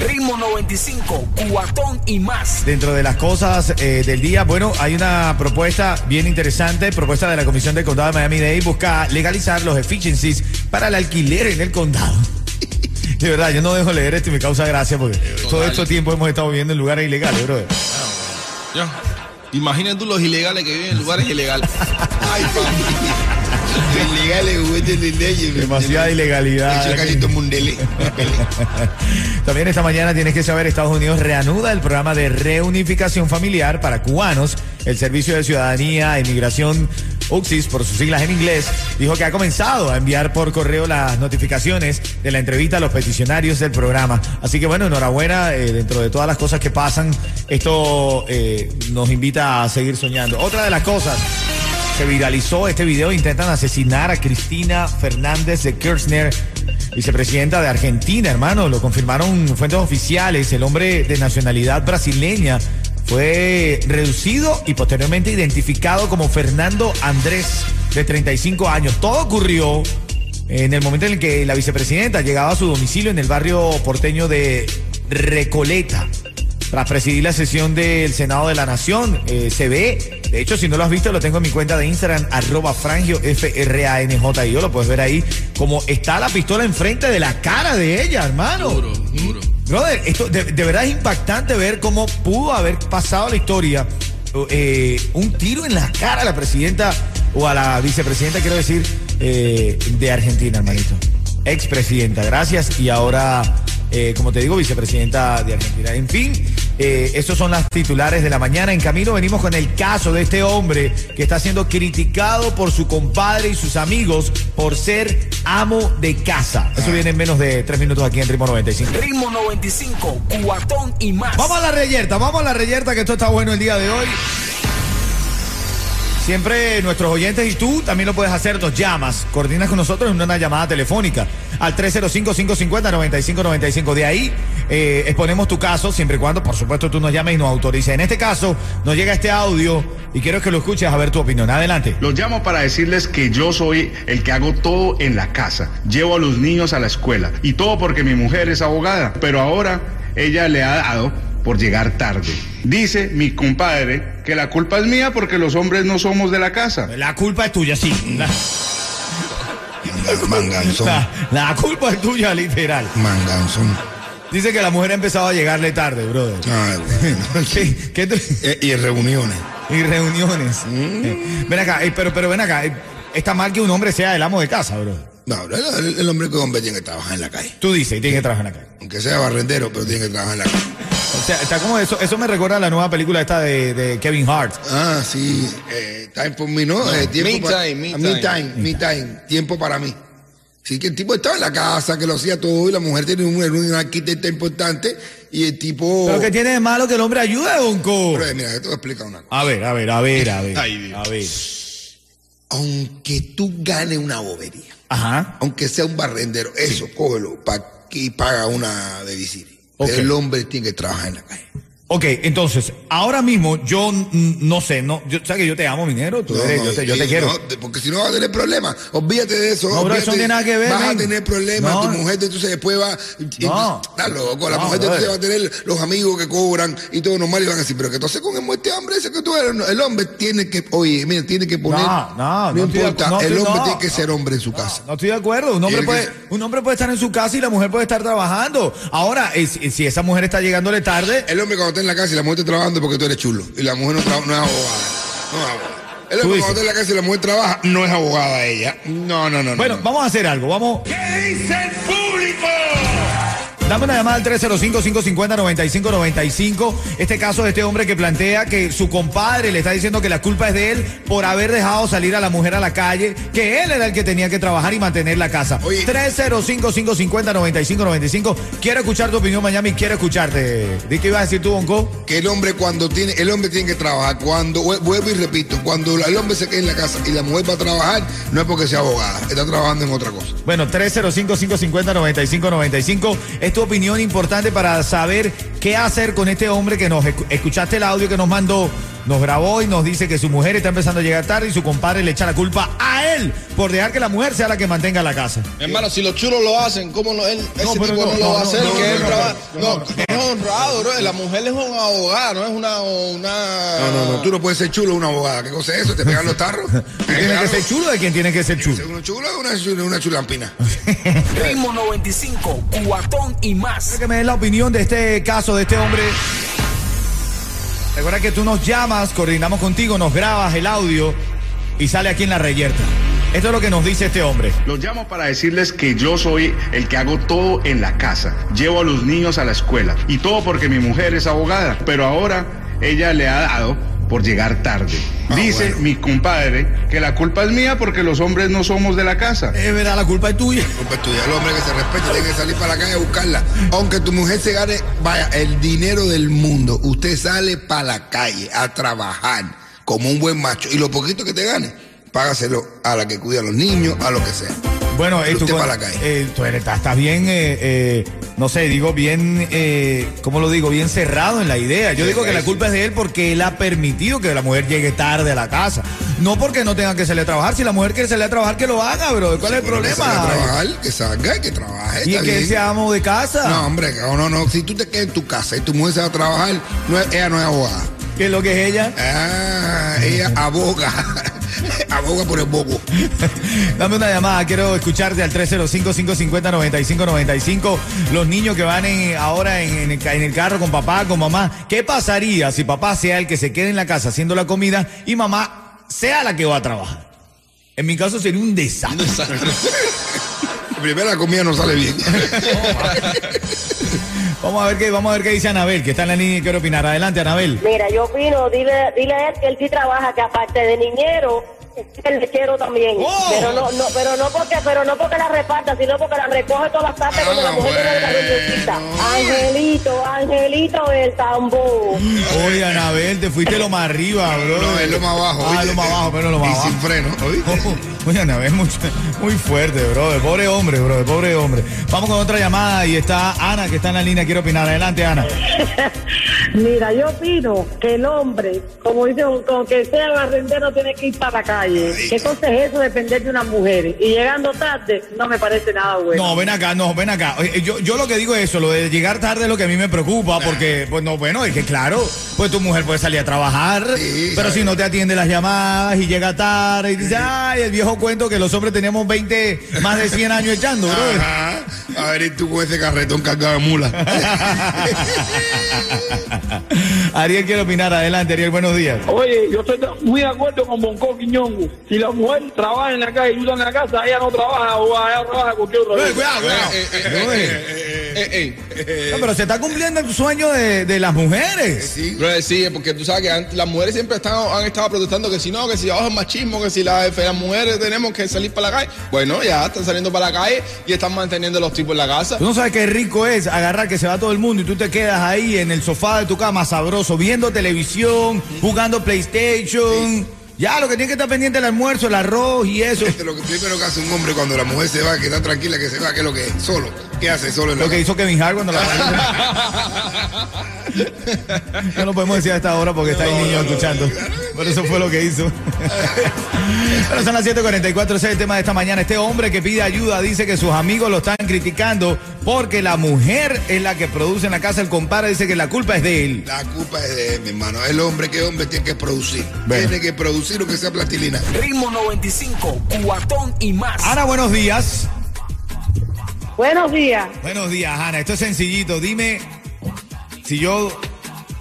Ritmo 95, cuatón y más. Dentro de las cosas eh, del día, bueno, hay una propuesta bien interesante, propuesta de la Comisión del Condado de Miami-Dade, busca legalizar los efficiencies para el alquiler en el condado. De verdad, yo no dejo leer esto y me causa gracia porque todo este tiempo hemos estado viviendo en lugares ilegales, brother. Tú los ilegales que viven en lugares ilegales. Ay, Ilegales. Demasiada ilegalidad. También esta mañana tienes que saber, Estados Unidos reanuda el programa de reunificación familiar para cubanos. El Servicio de Ciudadanía e Inmigración UXIS, por sus siglas en inglés, dijo que ha comenzado a enviar por correo las notificaciones de la entrevista a los peticionarios del programa. Así que bueno, enhorabuena, eh, dentro de todas las cosas que pasan, esto eh, nos invita a seguir soñando. Otra de las cosas se viralizó este video. Intentan asesinar a Cristina Fernández de Kirchner, vicepresidenta de Argentina, hermano. Lo confirmaron fuentes oficiales. El hombre de nacionalidad brasileña fue reducido y posteriormente identificado como Fernando Andrés, de 35 años. Todo ocurrió en el momento en el que la vicepresidenta llegaba a su domicilio en el barrio porteño de Recoleta. Tras presidir la sesión del Senado de la Nación, eh, se ve, de hecho, si no lo has visto, lo tengo en mi cuenta de Instagram, arroba frangio, F-R-A-N-J, y yo lo puedes ver ahí, como está la pistola enfrente de la cara de ella, hermano. Duro, duro. Brother, esto de, de verdad es impactante ver cómo pudo haber pasado la historia eh, un tiro en la cara a la presidenta, o a la vicepresidenta, quiero decir, eh, de Argentina, hermanito. Expresidenta, gracias, y ahora eh, como te digo, vicepresidenta de Argentina. En fin, eh, estos son las titulares de la mañana. En camino venimos con el caso de este hombre que está siendo criticado por su compadre y sus amigos por ser amo de casa. Eso viene en menos de tres minutos aquí en Ritmo 95. Ritmo 95, cuatón y más. Vamos a la reyerta, vamos a la reyerta que esto está bueno el día de hoy. Siempre nuestros oyentes y tú también lo puedes hacer, nos llamas, coordinas con nosotros en una llamada telefónica al 305-550-9595. De ahí eh, exponemos tu caso, siempre y cuando, por supuesto, tú nos llames y nos autorices. En este caso, nos llega este audio y quiero que lo escuches a ver tu opinión. Adelante. Los llamo para decirles que yo soy el que hago todo en la casa. Llevo a los niños a la escuela y todo porque mi mujer es abogada. Pero ahora ella le ha dado por llegar tarde. Dice mi compadre que la culpa es mía porque los hombres no somos de la casa. La culpa es tuya, sí. La, Manganzón. la- la culpa es tuya, literal. Manganzón. Dice que la mujer ha empezado a llegarle tarde, brother. Ay, bueno. ¿Qué, qué tú- Eh, Y reuniones. y reuniones. Eh, Ven acá, eh, pero, pero ven acá. Está mal que un hombre sea el amo de casa, brother. No, el, el hombre que hombre tiene que trabajar en la calle. Tú dices, tiene que trabajar en la calle. Aunque sea barrendero, pero tiene que trabajar en la calle. Sea, está como eso. Eso me recuerda a la nueva película esta de, de Kevin Hart. Ah, sí. Eh, time for me, ¿no? Eh, tiempo me pa- time, me time. me time, me time. Tiempo para mí. Sí, que el tipo estaba en la casa, que lo hacía todo, y la mujer tenía un, un arquitecto importante, y el tipo... Pero que tiene de malo que el hombre ayude, Bonco. Pero, eh, mira, te voy a explicar una cosa. A ver, a ver, a ver, a ver. Ay, Dios. A ver. Aunque tú ganes una bobería, Ajá. aunque sea un barrendero, eso, cógelo pa, y paga una de visita. El hombre tiene que trabajar en la calle. Ok, entonces, ahora mismo yo no sé, no, yo, ¿sabes que yo te amo, minero? Tú No, eres, yo te, yo te quiero. no, te- porque si no vas a tener problemas. Olvídate de eso. No, eso no tiene nada que ver, Vas a tener problemas. No. Tu mujer entonces después va. y- No. Está loco. La No, mujer entonces va a tener los amigos que cobran y todo normal y van a decir, pero que entonces con el muerte hambre ese que tú eres. El hombre tiene que, oye, mira, tiene que poner. No, no, importa. el hombre no, tiene que ser hombre en su casa. No estoy de acuerdo. Un hombre, puede, que un hombre puede estar en su casa y la mujer puede estar trabajando. Ahora, eh, si, si esa mujer está llegándole tarde, El hombre cuando en la casa y la mujer está trabajando porque tú eres chulo. Y la mujer no, no es abogada. No es abogada. El hombre dices. cuando está en la casa y la mujer trabaja, no es abogada ella. No, no, no. no, bueno, no. vamos a hacer algo. Vamos. Dame una llamada al 305-550-9595. Este caso de este hombre que plantea que su compadre le está diciendo que la culpa es de él por haber dejado salir a la mujer a la calle, que él era el que tenía que trabajar y mantener la casa. Oye. 305-550-9595. Quiero escuchar tu opinión, Miami. Quiero escucharte. ¿Di qué ibas a decir tú, Bonco? Que el hombre cuando tiene, el hombre tiene que trabajar. Cuando, vu- vuelvo y repito, cuando el hombre se queda en la casa y la mujer va a trabajar, no es porque sea abogada, está trabajando en otra cosa. Bueno, 305-550-9595. Es tu opinión importante para saber qué hacer con este hombre que nos escu- escuchaste el audio que nos mandó, nos grabó y nos dice que su mujer está empezando a llegar tarde y su compadre le echa la culpa a él por dejar que la mujer sea la que mantenga la casa. Hermano, si los chulos lo hacen, ¿cómo no, él, ese pero tipo no, no, no, lo va a no, hacer? no, que no, él no, es honrado, bro. La mujer es una abogada, no es una. una... No, no, no, tú no puedes ser chulo una abogada. ¿Qué cosa es eso? ¿Te pegan los tarros? ¿Tiene que ser chulo de quién tiene que ser chulo? ¿Uno chulo o una, chula- una chulampina? Ritmo 95, cuatón y más. Quiero que me des la opinión de este caso, de este hombre. Recuerda que tú nos llamas, coordinamos contigo, nos grabas el audio y sale aquí en la reyerta. Esto es lo que nos dice este hombre. Los llamo para decirles que yo soy el que hago todo en la casa. Llevo a los niños a la escuela. Y todo porque mi mujer es abogada. Pero ahora ella le ha dado por llegar tarde. Ah, Dice bueno. mi compadre que la culpa es mía porque los hombres no somos de la casa. Es verdad, la culpa es tuya. Culpa es tuya. El hombre que se respete tiene que salir para la calle a buscarla. Aunque tu mujer se gane, vaya, el dinero del mundo. Usted sale para la calle a trabajar como un buen macho. Y lo poquito que te gane, págaselo a la que cuida a los niños, a lo que sea. Bueno, eh, tú, con- la calle. eh, tú eres- estás, bien, eh, eh, no sé, digo bien, ¿cómo lo digo? Bien cerrado en la idea. Yo Sí, digo que la sí. culpa es de él porque él ha permitido que la mujer llegue tarde a la casa. No porque no tenga que salir a trabajar. Si la mujer quiere salir a trabajar, que lo haga, bro. ¿Cuál es el Bueno, que salga a problema? trabajar, que salga, que trabaje. Y que bien. sea amo de casa. No, hombre, no, no, no. Si tú te quedas en tu casa y tu mujer se va a trabajar, no ella no es abogada. ¿Qué es lo que es ella? Ah, ella aboga. Aboga por el bobo. Dame una llamada, quiero escucharte al 305-550-9595. Los niños que van en- ahora en, en el, ca- en el carro con papá, con mamá. ¿Qué pasaría si papá sea el que se quede en la casa haciendo la comida y mamá sea la que va a trabajar? En mi caso sería un desastre. Primero la comida no sale bien. Vamos a ver qué, vamos a ver qué dice Anabel, que está en la línea y quiere opinar. Adelante, Anabel. Mira, yo opino, dile, dile a él que él sí trabaja, que aparte de niñero, el lechero también. ¡Oh! Pero no, no, pero no porque, pero no porque la reparta, sino porque la recoge todas las tardes cuando la Ah, mujer tiene la reunioncita. Angelito, Angelito el tambor. Oye, Anabel, te fuiste lo más arriba, bro. No, es lo más abajo. Ah, ¿oíste? lo más abajo, pero lo más Y abajo. sin freno, ¿oíste? Oye, Anabel, muy, muy fuerte, bro. Pobre hombre, bro. Pobre hombre. Vamos con otra llamada y está Ana, que está en la línea. Quiero opinar. Adelante, Ana. Mira, yo opino que el hombre, como dice, con que sea barrendero, tiene que ir para la calle. ¿Qué cosa es eso depender de una mujer? Y llegando tarde, no me parece nada bueno. No, ven acá, no, ven acá. Yo, yo lo que digo es eso, lo de llegar tarde es lo que a mí me preocupa, porque, pues no, bueno, es que claro, pues tu mujer puede salir a trabajar, Sí, pero sabe. si no te atiende las llamadas y llega tarde y dice, ay, el viejo cuento que los hombres teníamos 20, más de 100 años echando, bro. Ajá. A ver, y tú con ese carretón cargado de mula. Ariel quiere opinar, adelante, Ariel, buenos días. Oye, yo estoy muy de acuerdo con Bonco Quiñongo. Si la mujer trabaja en la calle y estás en la casa, ella no trabaja o ella trabaja cualquier otra Eh, cosa. cuidado, cuidado. Eh, eh, No, eh. No, pero se está cumpliendo el sueño de, de las mujeres. Sí. Sí, porque tú sabes que antes las mujeres siempre están, han estado protestando que si no, que si abajo es machismo, que si la- las mujeres tenemos que salir para la calle. Bueno, ya están saliendo para la calle y están manteniendo a los tipos en la casa. Tú no sabes qué rico es agarrar que se va todo el mundo y tú te quedas ahí en el sofá de tu cama sabroso, viendo televisión, jugando PlayStation. Ya, lo que tiene que estar pendiente es el almuerzo, el arroz y eso. Esto es lo que primero que hace un hombre cuando la mujer se va, que está tranquila, que se va, que es lo que es, solo. ¿Qué hace solo en la Lo que casa? hizo Kevin Hart cuando la No lo podemos decir a esta hora porque está ahí niño escuchando. Pero eso fue lo que hizo. Pero son las 7:44, ese es el tema de esta mañana. Este hombre que pide ayuda dice que sus amigos lo están criticando porque la mujer es la que produce en la casa. El compadre dice que la culpa es de él. La culpa es de él, mi hermano. El hombre, que hombre tiene que producir. Bueno. Tiene que producir lo que sea plastilina. Ritmo 95, cuatón y más. Ana, buenos días. Buenos días. Buenos días, Ana. Esto es sencillito. Dime si yo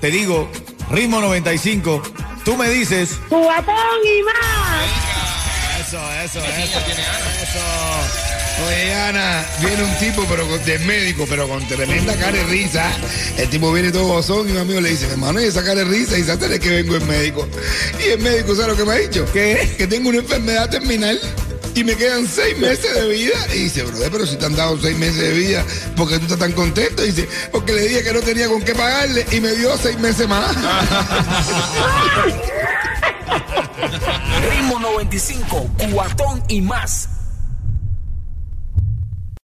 te digo ritmo 95, tú me dices Cubatón y más. Eso, eso, eso. Eso. Oye, Ana, viene un tipo pero con- de médico, pero con tremenda cara de risa. El tipo viene todo gozón y un amigo le dice, hermano, y esa cara de risa, y sabe que vengo el médico. Y el médico, ¿sabe lo que me ha dicho? ¿Qué? Que tengo una enfermedad terminal y me quedan seis meses de vida. Y dice, brother, pero si te han dado seis meses de vida, ¿por qué tú estás tan contento? Y dice, porque le dije que no tenía con qué pagarle y me dio seis meses más. Ritmo 95, cuatón y más.